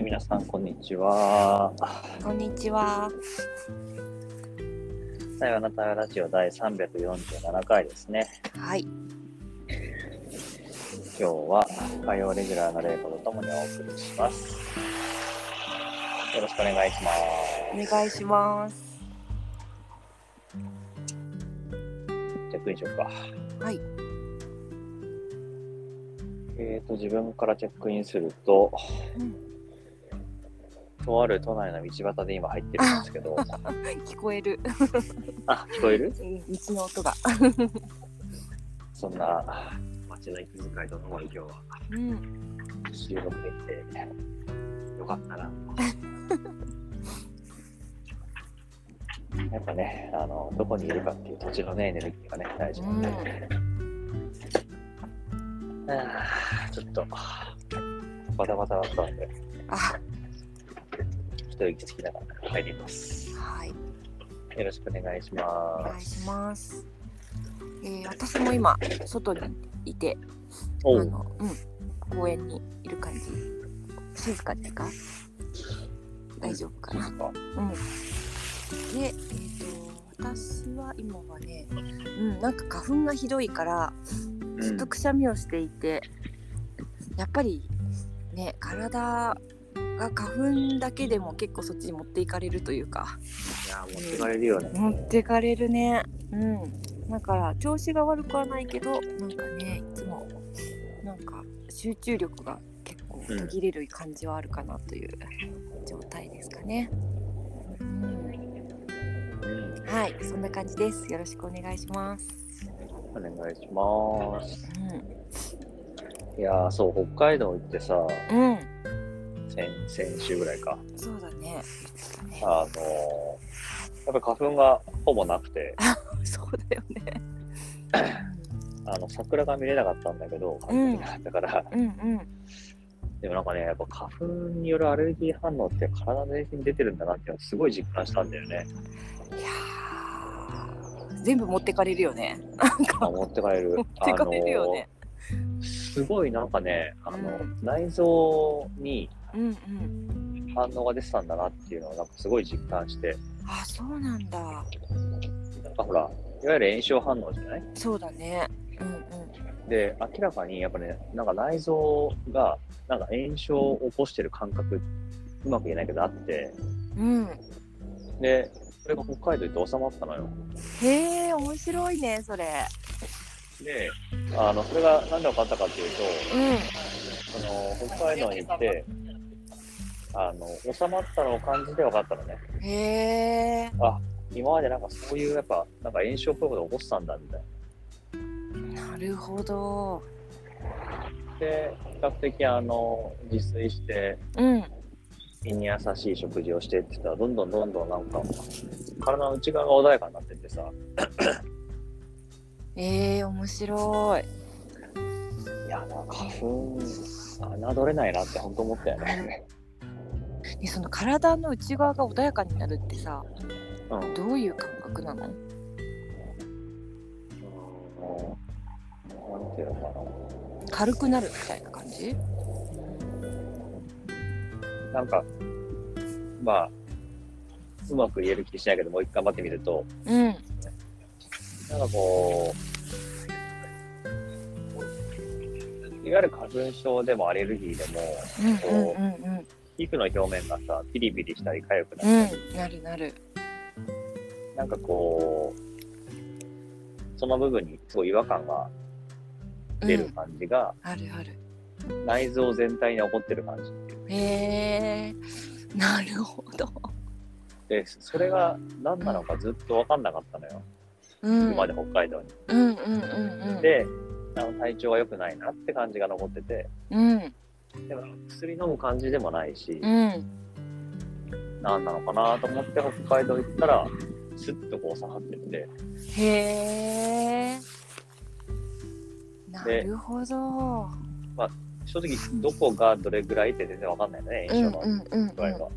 はい、皆さん、こんにちは。こんにちは。さよならラジオ第347回ですね。はい。今日は火曜レギュラーのレイコとともにお送りします。よろしくお願いします。お願いします。チェックインしようか。はい。えーと、自分からチェックインすると、うん、とある都内の道端で今入ってるんですけど、聞こえる。あ、聞こえる？うん道の音が。そんな街の息遣いとともに今日はうん。収録できてよかったな。やっぱね、あの、どこにいるかっていう土地のね、エネルギーがね、大事なんで。あーちょっと、バタバタだったんで、あ、一息つきながら入ります。はい。よろしくお願いしおます。願いします。えー、私も今外にいて、あおう、の、うん、公園にいる感じ。静かですか？大丈夫かな？かうん。で、えっ、と私は今はね、うん、なんか花粉がひどいから。ずっとくしゃみをしていて、やっぱりね体が花粉だけでも結構そっちに持っていかれるというか。いや、持ってかれるよね。持っていかれるね。うん。だから調子が悪くはないけどなんかねいつもなんか集中力が結構途切れる感じはあるかなという状態ですかね、うん、うんはいそんな感じです。よろしくお願いします。お願いします。ういやー、そう、北海道行ってさ、ん、うん、先先週ぐらいか。そうだねあのーやっぱ花粉がほぼなくて、そうだよね。あの桜が見れなかったんだけど、花粉がなかったから、うんうん。でもなんかね、やっぱ花粉によるアレルギー反応って体全身に出てるんだなってすごい実感したんだよね。いやー全部持ってかれるよね。あ持ってかれる。持ってかれるよね。あのーすごいなんかね、あの、うん内臓に。反応が出てたんだなっていうのをなんかすごい実感して、あ、そうなんだ。なんかほら、いわゆる炎症反応じゃない？そうだね。うんで、明らかにやっぱね、なんか内臓がなんか炎症を起こしてる感覚、うまく言えないけどあって、うん。うん。で、それが北海道行って収まったのよ。へえ、面白いね、それ。で、あの、それがなんで分かったかっていうと、うん。その、北海道に行って、あの、収まったのを感じて分かったのね。へえ。今までなんかそういうやっぱ、なんか炎症っぽいことを起こしたんだみたいな。なるほど。で、比較的あの、自炊して、うん。胃に優しい食事をしてって言ったら、どんどんどんどんなんか、体の内側が穏やかになってってさ、ええ、面白い。いや、なんか花粉、侮れないなって本当思ったよね。で、その体の内側が穏やかになるってさ、うん。どういう感覚なの？なんていうのか軽くなるみたいな感じ？な。なんか、まあ、うまく言える気しないけど、もう一回頑張ってみると、うん。なんかこう、いわゆる花粉症でもアレルギーでも、うんうんうんうん。皮膚の表面がさ、ピリピリしたり痒くなったり、うん。なるなる。なんかこう、その部分にすごい違和感が出る感じが、あるある。内臓全体に起こってる感じっていう。へえなるほど。で、それが何なのかずっと分かんなかったのよ。うん。今まで北海道に。うんうんうんうん。、で、あの体調が良くないなって感じが残ってて、うんでも薬飲む感じでもないし、うん。何なのかなと思って北海道行ったら、スッとこう下がってって、へえ。なるほど。正直どこがどれぐらいって全然分かんないね、うん炎症の具合は。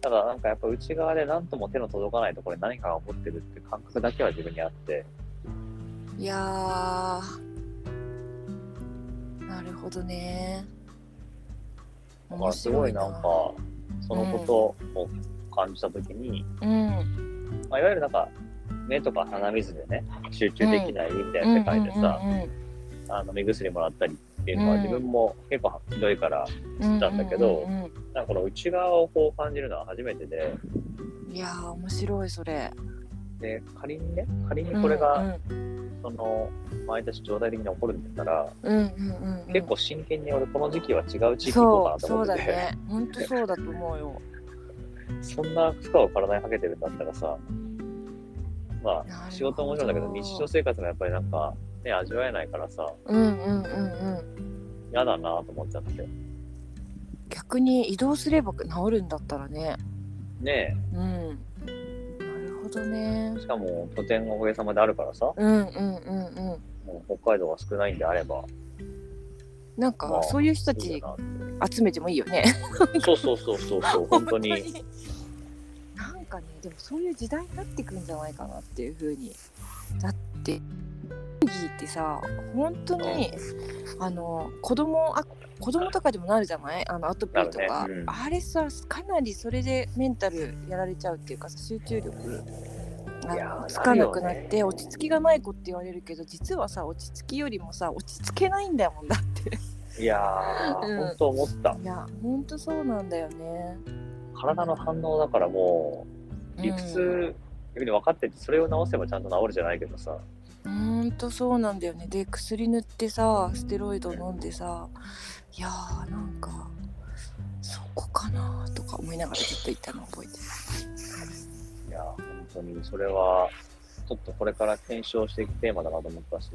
ただなんかやっぱ内側で何とも手の届かないところに何かが起こってるって感覚だけは自分にあって、いやーなるほどね。だからすごいな。んか、そのことを感じたときに、うん。まあ、いわゆるなんか、目とか鼻水でね、集中できないみたいな世界でさ、目薬もらったりっていうのはうん。自分も結構ひどいからうん知ったんだけどうんうんうんなんかこの内側をこう感じるのは初めてで。いやー面白いそれ。で仮にね仮にこれが、うんその毎年状態的に起こるんだったら、うんうんうんうん。結構真剣に俺この時期は違う地域行こうかそうなと思ってて。ね。本当そうだと思うよ。そんな負荷を体にかけてるんだったらさまあ仕事ももちろんだけど日常生活もやっぱりなんかね味わえないからさうんうんうんうん。嫌だなと思っちゃって。逆に移動すれば治るんだったらね。ねうんほどね。えしかも拠点がおかげさまであるからさ。うんうんうんうん。北海道が少ないんであれば。なんまあかそういう人たち集めてもいいよね。そうそうそうそうそう。本当に。なんかねでもそういう時代になってくんじゃないかなっていう風に。だってギーってさ本当にあの子供あ子供とかでもなるじゃない？あのアトピーとか、ね。うん。あれさかなりそれでメンタルやられちゃうっていうかさ集中力つかなくなって落ち着きがない子って言われるけど実はさ落ち着きよりもさ落ち着けないんだもんだって。いやー、うん。本当思った。いやほんとそうなんだよね。体の反応だからもう理屈逆に分かっててそれを直せばちゃんと治るじゃないけどさほんとそうなんだよね。で薬塗ってさステロイド飲んでさいやーなんかそこかなとか思いながらずっと言ったの覚えてる。いやー本当にそれはちょっとこれから検証していくテーマだなと思ったし。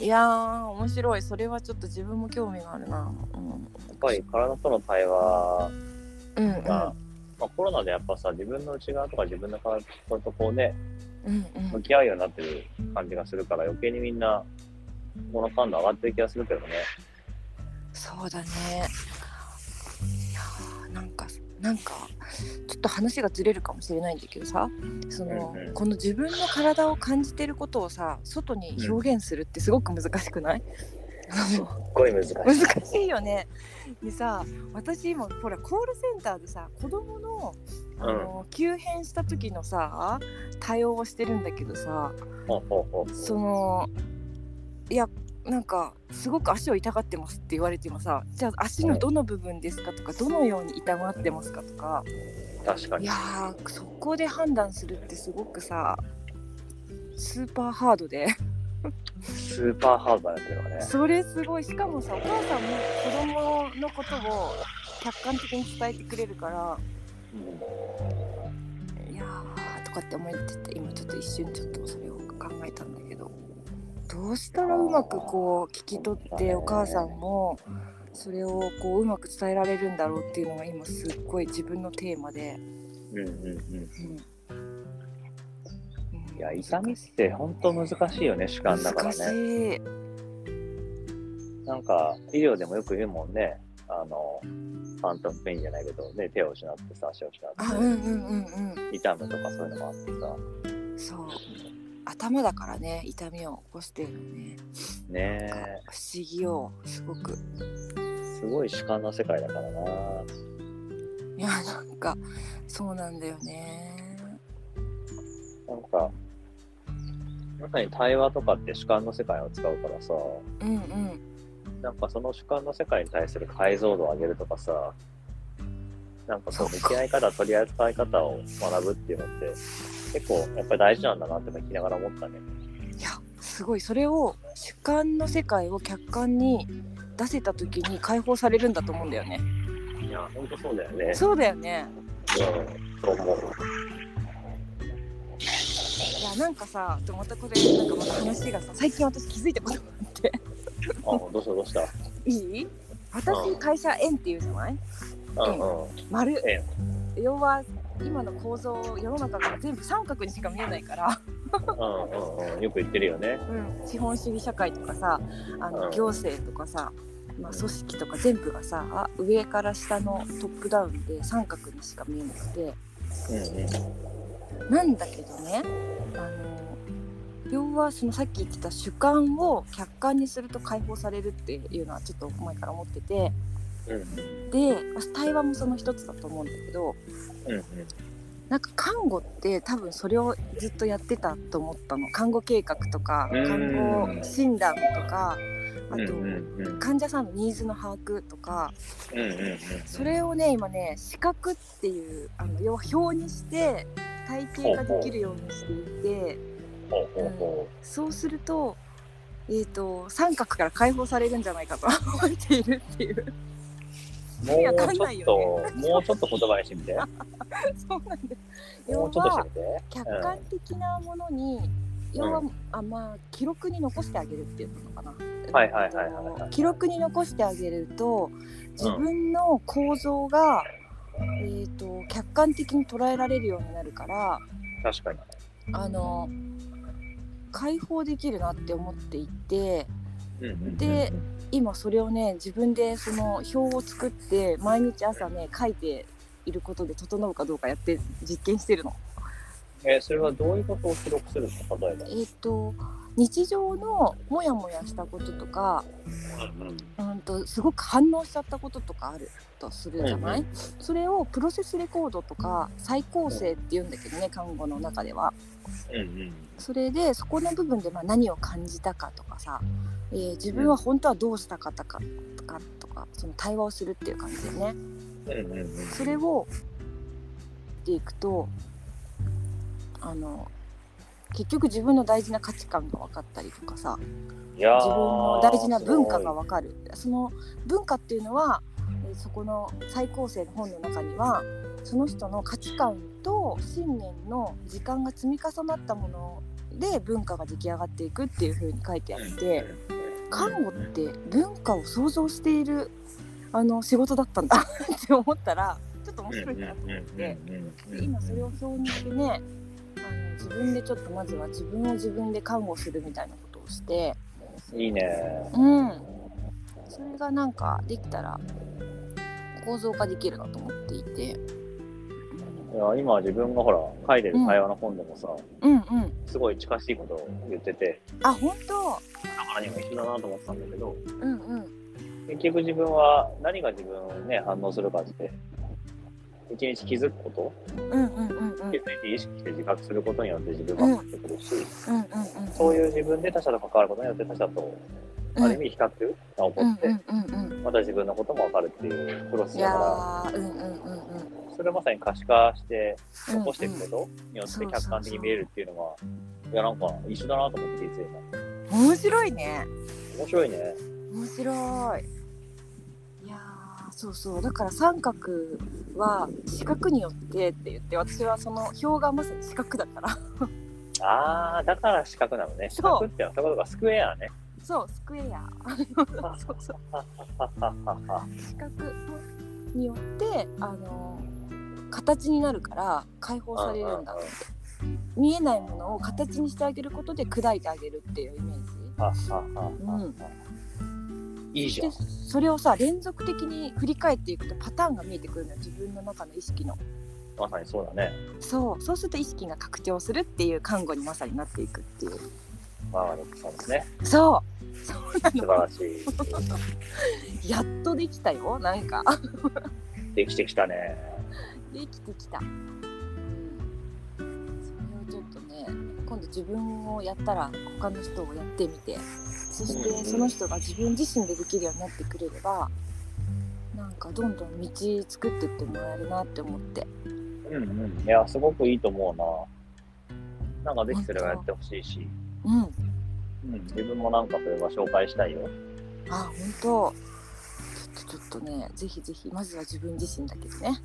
いやー面白い。それはちょっと自分も興味があるな。やっぱり体との対話うん。うん。うんが、まあ、コロナでやっぱさ自分の内側とか自分の体とこうねうんうん向き合うようになってる感じがするから余計にみんなこの感度上がってる気がするけどね。そうだね。いやーなんかなんかちょっと話がずれるかもしれないんだけどさその、うんうん。この自分の体を感じてることをさ外に表現するってすごく難しくない、すっごい難しい。難しいよね。でさ私今ほらコールセンターでさ子供のあの、急変した時のさ対応をしてるんだけどさそのいやなんかすごく足を痛がってますって言われてもさじゃあ足のどの部分ですかとかどのように痛がってますかとか。確かに。いやーそこで判断するってすごくさスーパーハードでスーパーハードだねそれはね。それすごい。しかもさお母さんも子供のことを客観的に伝えてくれるからいやーとかって思ってて今ちょっと一瞬ちょっとそれを考えたんだけどどうしたらうまくこう聞き取ってお母さんもそれをこううまく伝えられるんだろうっていうのが今すっごい自分のテーマで、うんうんうん。うんいや痛みって本当難しいよね主観だから難しね。いなんか医療でもよく言うもんね。あのファントムペインじゃないけど、ね、手を失ってさ足を失って。あうんうんうんうん痛むとかそういうのもあってさ。そう。頭だからね痛みを起こしてるのね。ね不思議よすごく。えすごい主観の世界だからな。いやなんかそうなんだよね。なんかまさに対話とかって主観の世界を使うからさ。うんうん。なんかその主観の世界に対する解像度を上げるとかさ。なんかそうそっか向き合い方取り扱い方を学ぶっていうのって結構やっぱり大事なんだなって聞きながら思ったね。いやすごいそれを主観の世界を客観に出せた時に解放されるんだと思うんだよね。いやほんとそうだよね。そうだよね。うんそう思う。いやなんかさまたこれなんかまた話がさ最近私気づいたことがあって。あどうしたどうした？いい？私会社円っていうじゃない？うん。うん丸。円。要は今の構造世の中が全部三角にしか見えないから、うん。よく言ってるよね。うん、資本主義社会とかさあのうん。行政とかさ、まあ、組織とか全部がさあ上から下のトップダウンで三角にしか見えなくて。うんうんなんだけどねあの要はそのさっき言ってた主観を客観にすると解放されるっていうのはちょっと前から思っててうん。で対話もその一つだと思うんだけどうんうん。なんか看護って多分それをずっとやってたと思ったの。看護計画とかうん看護診断とかあと患者さんのニーズの把握とかそれをね今ね視覚っていうあの要は表にして体系ができるようにしていてそうすると,、えー、と三角から解放されるんじゃないかと思っているっていう。もうんちょっともうちょっと言葉にしてみて。そうなんです。要もうちょっとしてはみて。客観的なものに、要は、あまあ記録に残してあげるっていうのかな。はいはいはいはいはい記録に残してあげると自分の構造が、えー、と客観的に捉えられるようになるから確かに。あの解放できるなって思っていてうんうんうんで今それをね自分でその表を作って毎日朝ね書いていることで整うかどうかやって実験してるの。えーそれはどういうことを記録するの？例えば。えっ、と日常のモヤモヤしたこととかうんうん。うんとすごく反応しちゃったこととかあるとするじゃない、うんそれをプロセスレコードとか再構成って言うんだけどね看護の中では。うんうん。それでそこの部分でまあ何を感じたかとかさ、えー自分は本当はどうしたかったかとかとかその対話をするっていう感じでね。うんうんうん。それをっていくとあの結局自分の大事な価値観が分かったりとかさ自分の大事な文化が分かる。その文化っていうのはえーそこの再構成の本の中にはその人の価値観と信念の時間が積み重なったもので文化が出来上がっていくっていう風に書いてあって看護って文化を想像しているあの仕事だったんだって思ったらちょっと面白いなと思ってで今それを表にしてねあの自分でちょっとまずは自分を自分で看護するみたいなことをして。いいねうん、それがなんかできたら構造化できるなと思っていて、いや今自分がほら書いてる会話の本でもさ、うん、うん。うんすごい近しいことを言っててあ本当？だからにも一緒だなと思ってたんだけどうんうん。結局自分は何が自分をね反応するかって一日気づくことうんうんうんうん。気づいて意識して自覚することによって自分が変わってくるし、うんうんうんそういう自分で他者と関わることによって他者とうんある意味比較が起こって、うんうんうんまた自分のことも分かるっていうプロセスだかーうんうんうんうん。らそれをまさに可視化してうん残していくことによって客観的に見えるっていうのは、いやなんか一緒だなと思っていつ今。面白いね。面白いね。面白い。いやーそうそう。だから三角は四角によってって言って私はその表がまさに四角だから。ああだから四角なのね。四角ってのはそういうことかスクエアねそうスクエア。そうそうははははは視覚によってあの形になるから解放されるんだって。見えないものを形にしてあげることで砕いてあげるっていうイメージ。うん。いいじゃん。でそれをさ連続的に振り返っていくとパターンが見えてくるのよ自分の中の意識の。まさにそうだね。そう。そうすると意識が拡張するっていう看護にまさになっていくっていう。マーガレットさんですね。そう 素晴のらしい。やっとできたよなんか。できてきたね。できてきた。それをちょっとね、今度自分をやったら他の人をやってみて、そしてその人が自分自身でできるようになってくれれば、なんかどんどん道作ってってもらえるなって思って。うんうん。いやすごくいいと思うな。なんかぜひそれはやってほしいし、うん。うん、自分もなんかそれは紹介したいよあ、本当。ちょっとちょっとね、ぜひぜひ、まずは自分自身だけどね。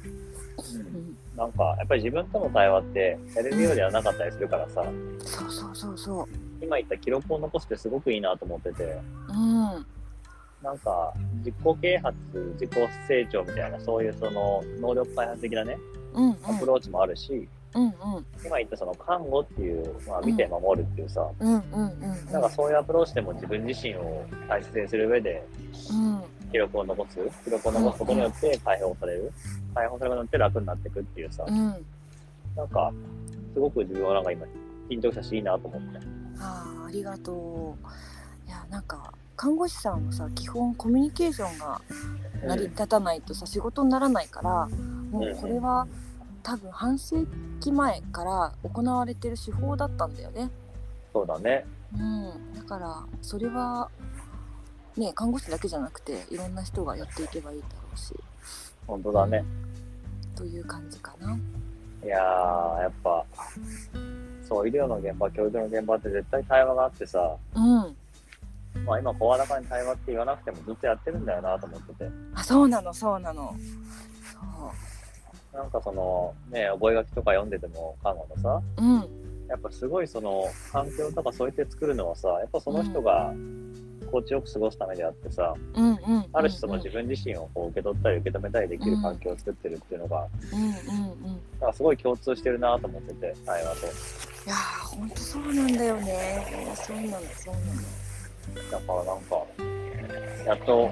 うんうん。なんかやっぱり自分との対話ってやれるようではなかったりするからさそうそうそうそう。今言った記録を残すってすごくいいなと思っててうん。なんか自己啓発自己成長みたいなそういうその能力開発的なねうんうん。アプローチもあるし、うんうん。今言ったその看護っていう、まあ、見て守るっていうさ、うんうんうん。なんかそういうアプローチでも自分自身を大切にする上でうん。記録を残す記録を残すことによって解放される解放されることによって楽になっていくっていうさ、うん。なんかすごく自分はなんか今緊張したしいいなと思ってああ、ありがとう。いや、なんか看護師さんはさ基本コミュニケーションが成り立たないとさ仕事にならないからもうこれは多分半世紀前から行われてる手法だったんだよね。そうだね。うん、だからそれはね看護師だけじゃなくていろんな人がやっていけばいいだろうし本当だね。という感じかな。いやー、やっぱ、そう、医療の現場、教育の現場って絶対対話があってさ、うん、まあ今、声高に対話って言わなくてもずっとやってるんだよなと思ってて。あそうなのそうなの。そなんかその、ね、覚書とか読んでても、看護のさ、ううん。やっぱすごいその、環境とかそうやって作るのはさ、やっぱその人が心地よく過ごすためであってさ、うんうんある種その自分自身をこう受け取ったり受け止めたりできる環境を作ってるっていうのが、うんうんうん。なんかすごい共通してるなと思ってて、対話と。いやーほんとそうなんだよね。そうなんだそうなんだ。だからなんか、やっと、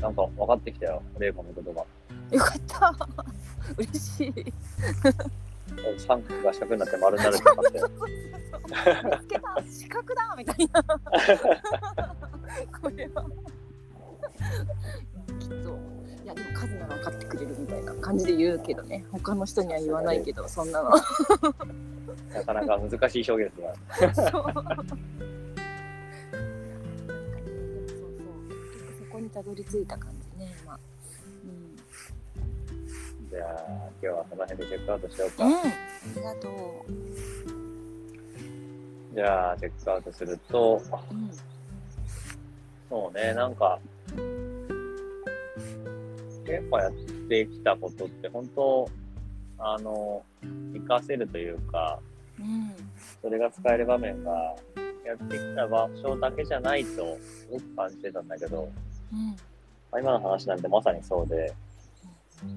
なんか分かってきたよ、玲子の言葉。よかった。嬉しい。三角が四角になって丸になるとかって。見つけた。四角だ。みたいな。これは。きっと。いやでも数なら分かってくれるみたいな感じで言うけどね。他の人には言わないけどそんなの。なかなか難しい表現ですが。そうなそう。そう結局そこにたどり着いた感じね。今じゃあ、今日はその辺でチェックアウトしようか。うん、うん、ありがとじゃあ、チェックアウトすると、ううん。そうね、なんか、やっぱやってきたことって本当、あの、活かせるというか、うん。それが使える場面が、やってきた場所だけじゃないと、すごく感じてたんだけど、うん。まあ今の話なんてまさにそうで、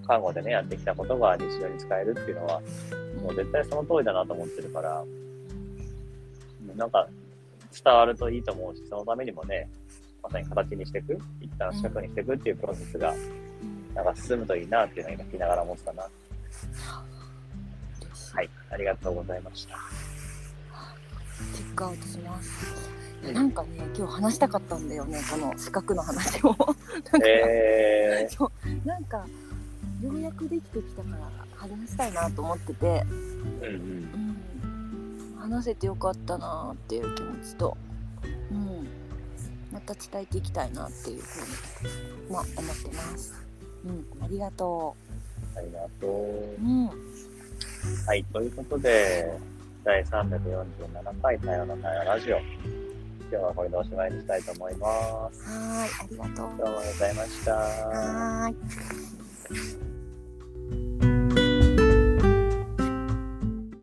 看護でね、やってきたことが日常に使えるっていうのは、もう絶対その通りだなと思ってるから、なんか伝わるといいと思うし、そのためにもね、まさに形にしていく、一旦四角にしていくっていうプロセスが、うんなんか進むといいなっていうのを今聞きながら思ってたな。はい、ありがとうございました。チェックアウトします。なんかね、今日話したかったんだよね、この四角の話を。なんか、えそう、なんか、ようやくできてきたから、話したいなと思ってて。ー、うんうん。うん。話せてよかったなっていう気持ちと。うん。また伝えていきたいなっていうふうに、まあ、思ってます。うん、ありがとありがとうう。。うん。はい、ということで、第347回太陽の太陽ラジオ。今日はこれでおしまいにしたいと思います。はーい、ありがとう。どうもありがとうございました。はーい。